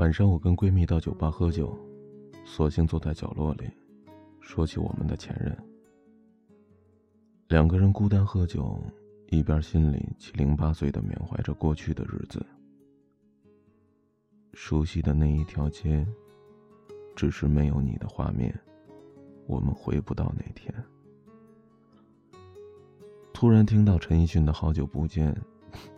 晚上，我跟闺蜜到酒吧喝酒，索性坐在角落里，说起我们的前任。两个人孤单喝酒，一边心里七零八碎的缅怀着过去的日子。熟悉的那一条街，只是没有你的画面，我们回不到那天。突然听到陈奕迅的好久不见，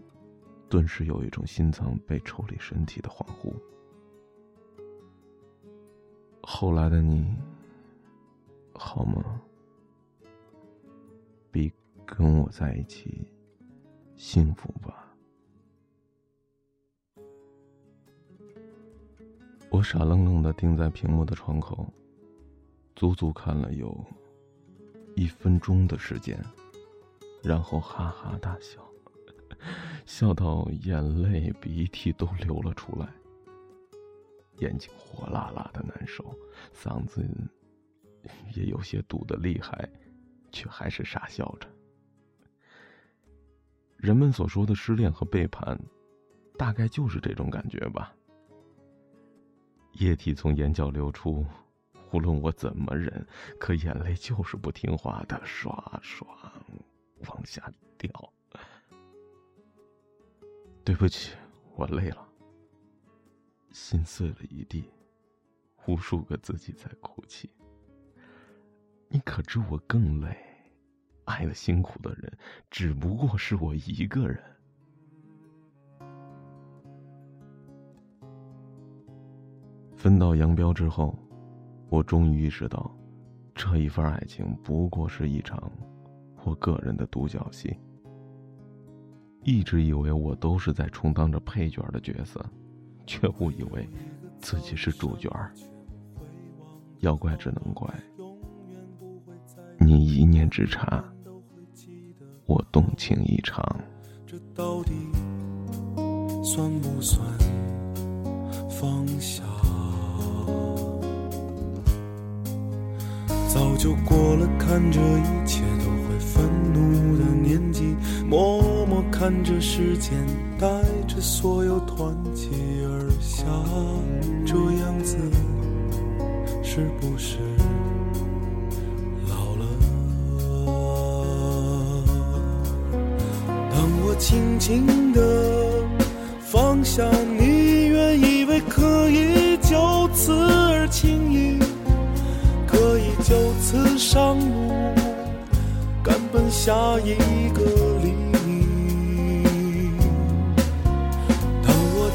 顿时有一种心脏被抽离身体的恍惚。后来的你，好吗？比跟我在一起幸福吧。我傻愣愣的盯在屏幕的窗口，足足看了有一分钟的时间，然后哈哈大笑，笑到眼泪鼻涕都流了出来。眼睛火辣辣的难受，嗓子也有些堵得厉害，却还是傻笑着。人们所说的失恋和背叛，大概就是这种感觉吧。液体从眼角流出，无论我怎么忍，可眼泪就是不听话的刷刷往下掉。对不起，我累了。心碎了一地，无数个自己在哭泣。你可知我更累？爱的辛苦的人，只不过是我一个人。分道扬镳之后，我终于意识到，这一份爱情不过是一场我个人的独角戏。一直以为我都是在充当着配角的角色。却误以为自己是主角儿，要怪只能怪你一念之差，我动情一场。这到底算不算放下？早就过了看着一切都会愤怒的年纪，默默看着时间带着所有团结而。下这样子，是不是老了？当我轻轻地放下你，原以为可以就此而轻易，可以就此上路，赶奔下一个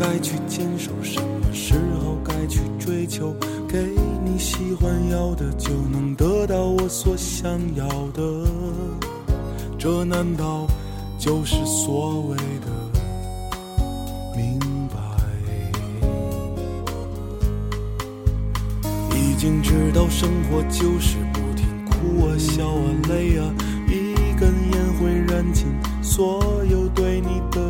该去坚守，什么时候该去追求？给你喜欢要的，就能得到我所想要的。这难道就是所谓的明白？已经知道生活就是不停哭啊笑啊累啊，一根烟会燃尽所有对你的。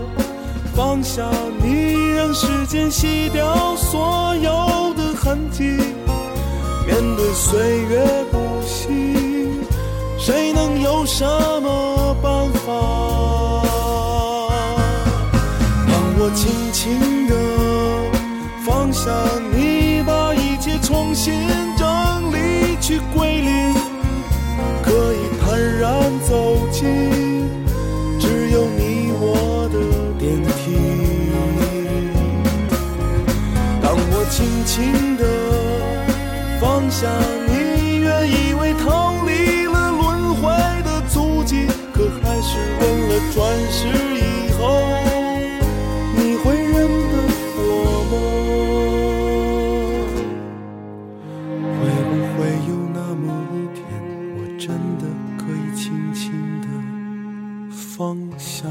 放下你，让时间洗掉所有的痕迹。面对岁月不息，谁能有什么办法？让我轻轻的放下你原以为逃离了轮回的足迹可还是问了转世以后你会认得我吗？会不会有那么一天我真的可以轻轻的放下？